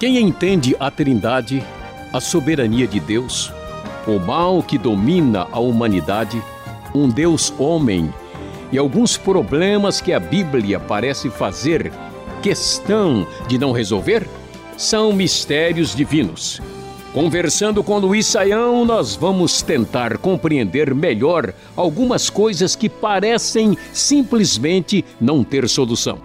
Quem entende a Trindade, a soberania de Deus, o mal que domina a humanidade, um Deus homem e alguns problemas que a Bíblia parece fazer questão de não resolver, são mistérios divinos. Conversando com Luiz Saião, nós vamos tentar compreender melhor algumas coisas que parecem simplesmente não ter solução.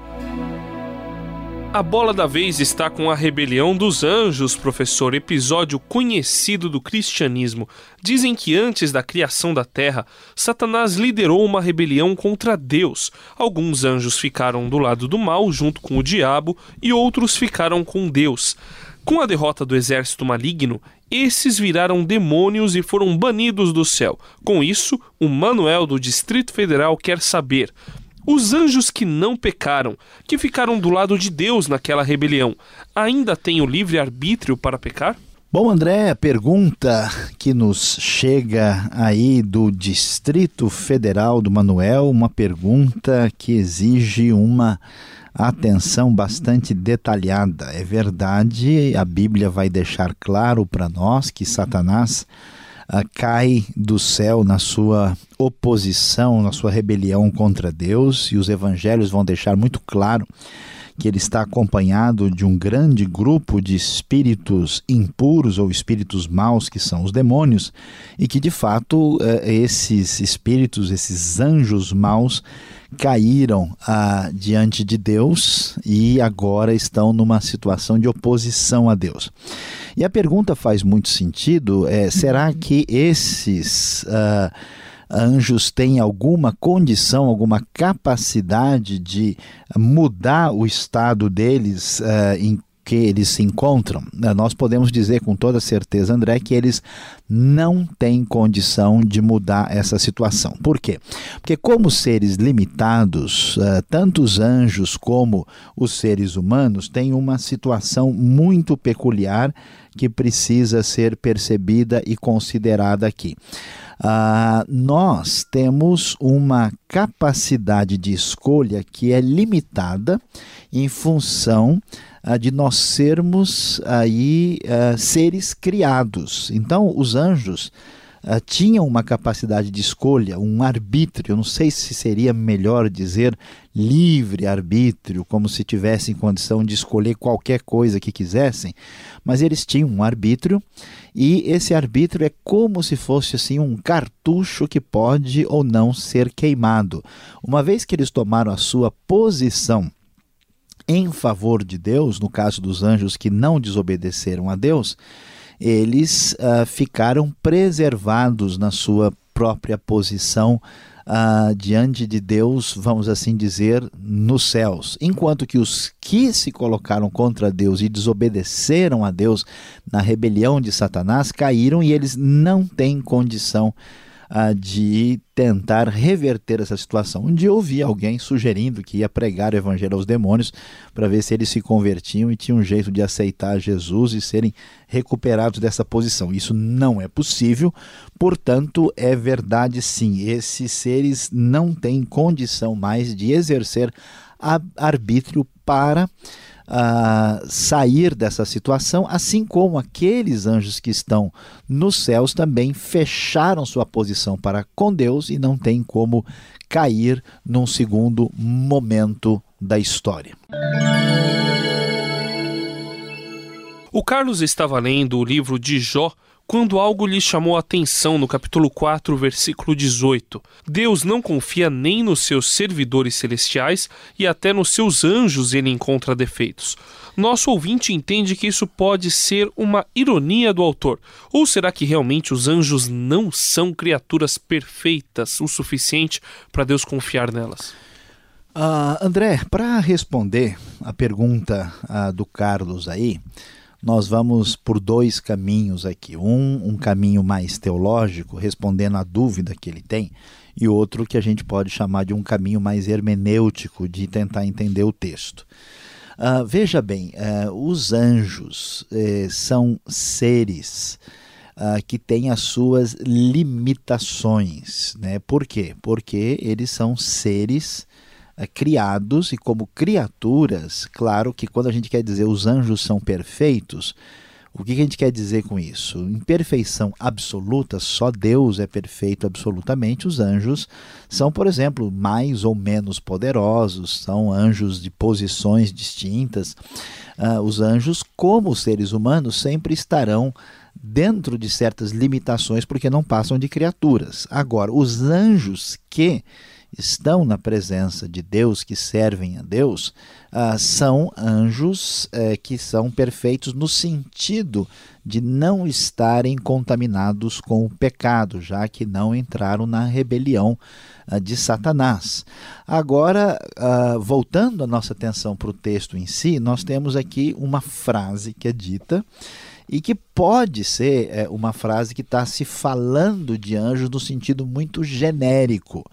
A bola da vez está com a rebelião dos anjos, professor, episódio conhecido do cristianismo. Dizem que antes da criação da terra, Satanás liderou uma rebelião contra Deus. Alguns anjos ficaram do lado do mal, junto com o diabo, e outros ficaram com Deus. Com a derrota do exército maligno, esses viraram demônios e foram banidos do céu. Com isso, o Manuel do Distrito Federal quer saber os anjos que não pecaram, que ficaram do lado de Deus naquela rebelião, ainda têm o livre arbítrio para pecar? Bom, André, a pergunta que nos chega aí do Distrito Federal do Manuel, uma pergunta que exige uma atenção bastante detalhada. É verdade, a Bíblia vai deixar claro para nós que Satanás cai do céu na sua oposição, na sua rebelião contra Deus, e os evangelhos vão deixar muito claro que ele está acompanhado de um grande grupo de espíritos impuros ou espíritos maus, que são os demônios, e que de fato eh, esses espíritos, esses anjos maus, caíram ah, diante de Deus e agora estão numa situação de oposição a Deus. E a pergunta faz muito sentido: é, será que esses. Ah, anjos têm alguma condição, alguma capacidade de mudar o estado deles uh, em que eles se encontram, eh, nós podemos dizer com toda certeza, André, que eles não têm condição de mudar essa situação. Por quê? Porque, como seres limitados, uh, tanto os anjos como os seres humanos têm uma situação muito peculiar que precisa ser percebida e considerada aqui. Uh, nós temos uma capacidade de escolha que é limitada em função uh, de nós sermos aí uh, seres criados. Então, os anjos uh, tinham uma capacidade de escolha, um arbítrio. Eu não sei se seria melhor dizer livre arbítrio, como se tivessem condição de escolher qualquer coisa que quisessem, mas eles tinham um arbítrio e esse arbítrio é como se fosse assim um cartucho que pode ou não ser queimado. Uma vez que eles tomaram a sua posição em favor de Deus, no caso dos anjos que não desobedeceram a Deus, eles uh, ficaram preservados na sua própria posição uh, diante de Deus, vamos assim dizer, nos céus. Enquanto que os que se colocaram contra Deus e desobedeceram a Deus na rebelião de Satanás caíram e eles não têm condição de tentar reverter essa situação. Um dia eu ouvi alguém sugerindo que ia pregar o evangelho aos demônios para ver se eles se convertiam e tinham um jeito de aceitar Jesus e serem recuperados dessa posição. Isso não é possível, portanto, é verdade sim, esses seres não têm condição mais de exercer arbítrio para uh, sair dessa situação, assim como aqueles anjos que estão nos céus também fecharam sua posição para com Deus e não tem como cair num segundo momento da história. O Carlos estava lendo o livro de Jó quando algo lhe chamou a atenção no capítulo 4, versículo 18. Deus não confia nem nos seus servidores celestiais e até nos seus anjos ele encontra defeitos. Nosso ouvinte entende que isso pode ser uma ironia do autor. Ou será que realmente os anjos não são criaturas perfeitas o suficiente para Deus confiar nelas? Uh, André, para responder a pergunta uh, do Carlos aí, nós vamos por dois caminhos aqui. Um, um caminho mais teológico, respondendo à dúvida que ele tem, e outro que a gente pode chamar de um caminho mais hermenêutico, de tentar entender o texto. Uh, veja bem, uh, os anjos uh, são seres ah, que têm as suas limitações. Né? Por quê? Porque eles são seres criados e como criaturas, claro que quando a gente quer dizer os anjos são perfeitos, o que a gente quer dizer com isso? Em perfeição absoluta, só Deus é perfeito absolutamente. Os anjos são, por exemplo, mais ou menos poderosos, são anjos de posições distintas. Uh, os anjos, como os seres humanos, sempre estarão dentro de certas limitações porque não passam de criaturas. Agora, os anjos que estão na presença de Deus, que servem a Deus, uh, são anjos uh, que são perfeitos no sentido de não estarem contaminados com o pecado, já que não entraram na rebelião uh, de Satanás. Agora, ah, voltando a nossa atenção para o texto em si, nós temos aqui uma frase que é dita e que pode ser é, uma frase que está se falando de anjos no sentido muito genérico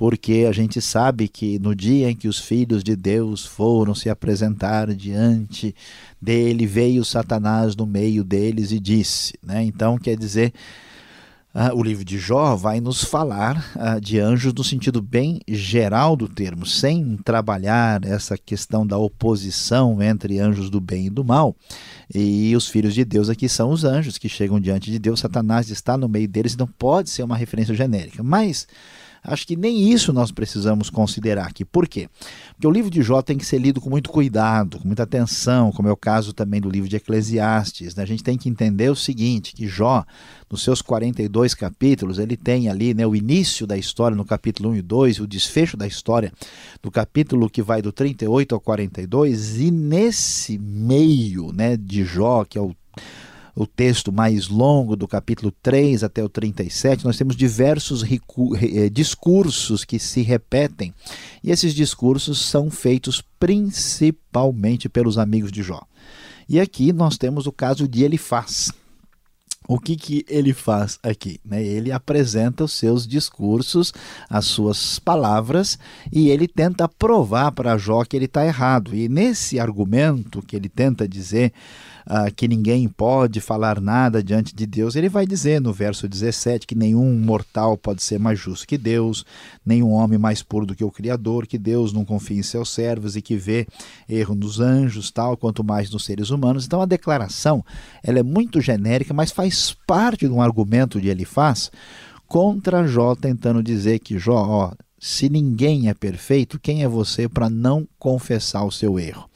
porque a gente sabe que no dia em que os filhos de Deus foram se apresentar diante dele, veio Satanás no meio deles e disse. Né? Então, quer dizer, uh, o livro de Jó vai nos falar uh, de anjos no sentido bem geral do termo, sem trabalhar essa questão da oposição entre anjos do bem e do mal. E os filhos de Deus aqui são os anjos que chegam diante de Deus, Satanás está no meio deles, não pode ser uma referência genérica. Mas Acho que nem isso nós precisamos considerar aqui. Por quê? Porque o livro de Jó tem que ser lido com muito cuidado, com muita atenção, como é o caso também do livro de Eclesiastes. Né? A gente tem que entender o seguinte, que Jó, nos seus 42 capítulos, ele tem ali né, o início da história no capítulo 1 e 2, o desfecho da história do capítulo que vai do 38 ao 42, e nesse meio né, de Jó, que é o o texto mais longo, do capítulo 3 até o 37, nós temos diversos eh, discursos que se repetem. E esses discursos são feitos principalmente pelos amigos de Jó. E aqui nós temos o caso de Elifaz. O que, que ele faz aqui? Né? Ele apresenta os seus discursos, as suas palavras, e ele tenta provar para Jó que ele está errado. E nesse argumento que ele tenta dizer uh, que ninguém pode falar nada diante de Deus, ele vai dizer no verso 17 que nenhum mortal pode ser mais justo que Deus, nenhum homem mais puro do que o Criador, que Deus não confia em seus servos e que vê erro nos anjos, tal, quanto mais nos seres humanos. Então a declaração ela é muito genérica, mas faz parte de um argumento de Elifaz contra Jó, tentando dizer que Jó, ó, se ninguém é perfeito, quem é você para não confessar o seu erro?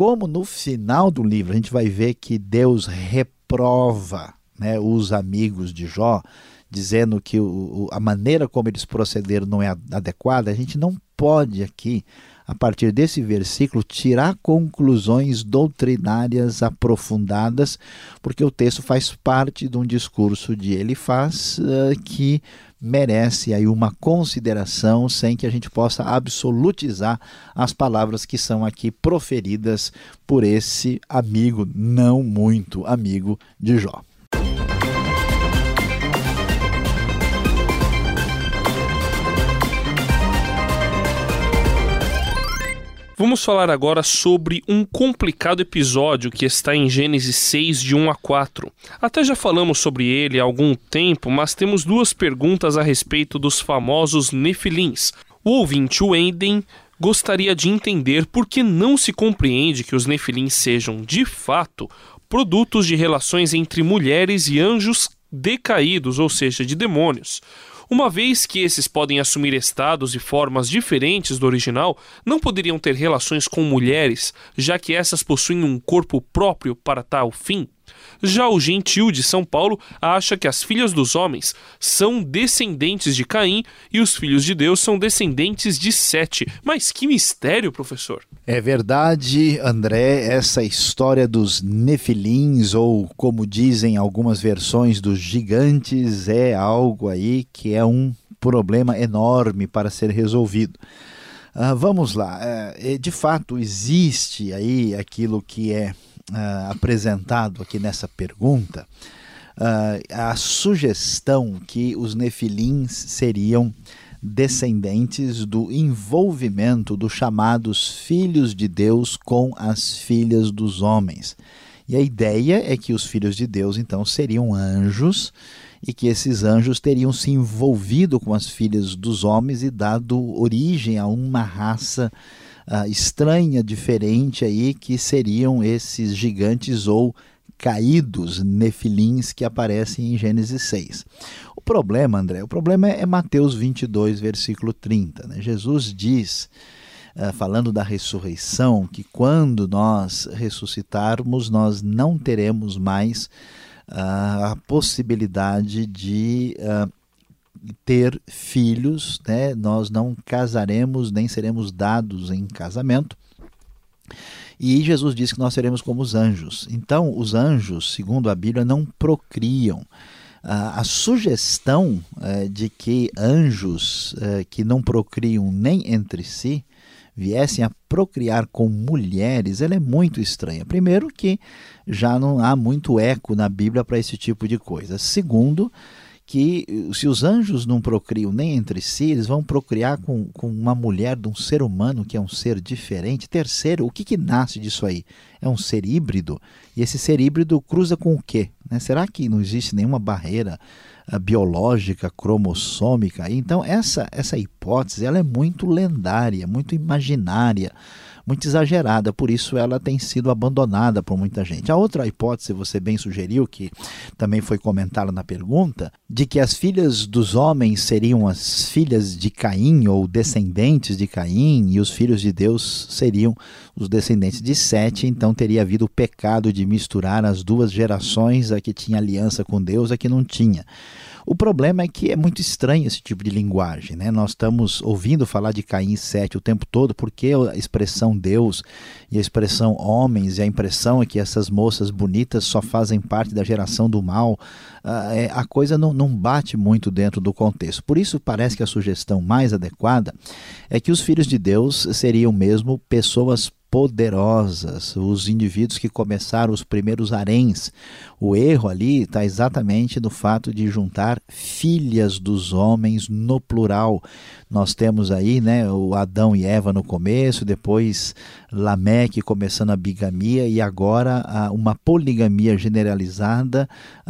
como no final do livro a gente vai ver que Deus reprova né, os amigos de Jó, dizendo que o, a maneira como eles procederam não é adequada, a gente não pode aqui, a partir desse versículo, tirar conclusões doutrinárias aprofundadas, porque o texto faz parte de um discurso de Elifaz uh, que merece aí uma consideração sem que a gente possa absolutizar as palavras que são aqui proferidas por esse amigo não muito amigo de Jó. Vamos falar agora sobre um complicado episódio que está em Gênesis 6, de 1 a 4. Até já falamos sobre ele há algum tempo, mas temos duas perguntas a respeito dos famosos Nefilins. O ouvinte Wenden gostaria de entender por que não se compreende que os Nefilins sejam, de fato, produtos de relações entre mulheres e anjos decaídos, ou seja, de demônios. Uma vez que esses podem assumir estados e formas diferentes do original, não poderiam ter relações com mulheres, já que essas possuem um corpo próprio para tal fim? Já o gentil de São Paulo acha que as filhas dos homens são descendentes de Caim e os filhos de Deus são descendentes de Sete. Mas que mistério, professor! É verdade, André, essa história dos nefilins, ou como dizem algumas versões dos gigantes, é algo aí que é um problema enorme para ser resolvido. Uh, vamos lá, uh, de fato existe aí aquilo que é uh, apresentado aqui nessa pergunta, uh, a sugestão que os nefilins seriam descendentes do envolvimento dos chamados filhos de Deus com as filhas dos homens. E a ideia é que os filhos de Deus então seriam anjos e que esses anjos teriam se envolvido com as filhas dos homens e dado origem a uma raça uh, estranha, diferente aí, que seriam esses gigantes ou caídos nefilins que aparecem em Gênesis 6. O problema, André, o problema é, Mateus 22, versículo 30. Né? Jesus diz, uh, falando da ressurreição, que quando nós ressuscitarmos, nós não teremos mais uh, a possibilidade de uh, ter filhos, né? nós não casaremos nem seremos dados em casamento. E Jesus disse que nós seremos como os anjos. Então, os anjos, segundo a Bíblia, não procriam. A, sugestão é, de que anjos é, que não procriam nem entre si viessem a procriar com mulheres, ela é muito estranha. Primeiro que já não há muito eco na Bíblia para esse tipo de coisa. Segundo, que se os anjos não procriam nem entre si, eles vão procriar com, com uma mulher de um ser humano que é um ser diferente. Terceiro, o que, que nasce disso aí? É um ser híbrido? E esse ser híbrido cruza com o quê? Né? Será que não existe nenhuma barreira uh, biológica, cromossômica? Então, essa, essa hipótese ela é muito lendária, muito imaginária muito exagerada, por isso ela tem sido abandonada por muita gente. A outra hipótese, você bem sugeriu, que também foi comentada na pergunta, de que as filhas dos homens seriam as filhas de Caim ou descendentes de Caim, e os filhos de Deus seriam os descendentes de Sete, então teria havido o pecado de misturar as duas gerações, a que tinha aliança com Deus, a que não tinha. O problema é que é muito estranho esse tipo de linguagem. Né? Nós estamos ouvindo falar de Caim e o tempo todo, porque a expressão Deus e a expressão homens, e a impressão é que essas moças bonitas só fazem parte da geração do mal, ah, é, a coisa não, não bate muito dentro do contexto. Por isso, parece que a sugestão mais adequada é que os filhos de Deus seriam mesmo pessoas poderosas, os indivíduos que começaram os primeiros haréns. O erro ali está exatamente no fato de juntar filhas dos homens no plural. Nós temos aí né, o Adão e Eva no começo, depois Lameque começando a bigamia e agora uma poligamia generalizada,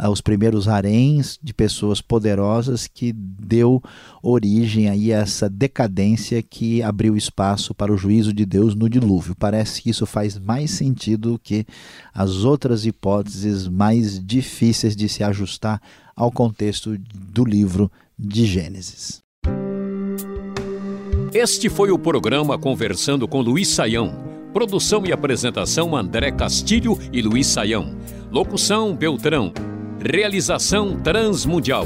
os primeiros haréns de pessoas poderosas que deu origem aí a essa decadência que abriu espaço para o juízo de Deus no dilúvio. Parece que isso faz mais sentido que as outras hipóteses mais difíceis de se ajustar ao contexto do livro de Gênesis. Este foi o programa Conversando com Luiz Saião. Produção e apresentação André Castilho e Luiz Saião. Locução Beltrão. Realização Transmundial.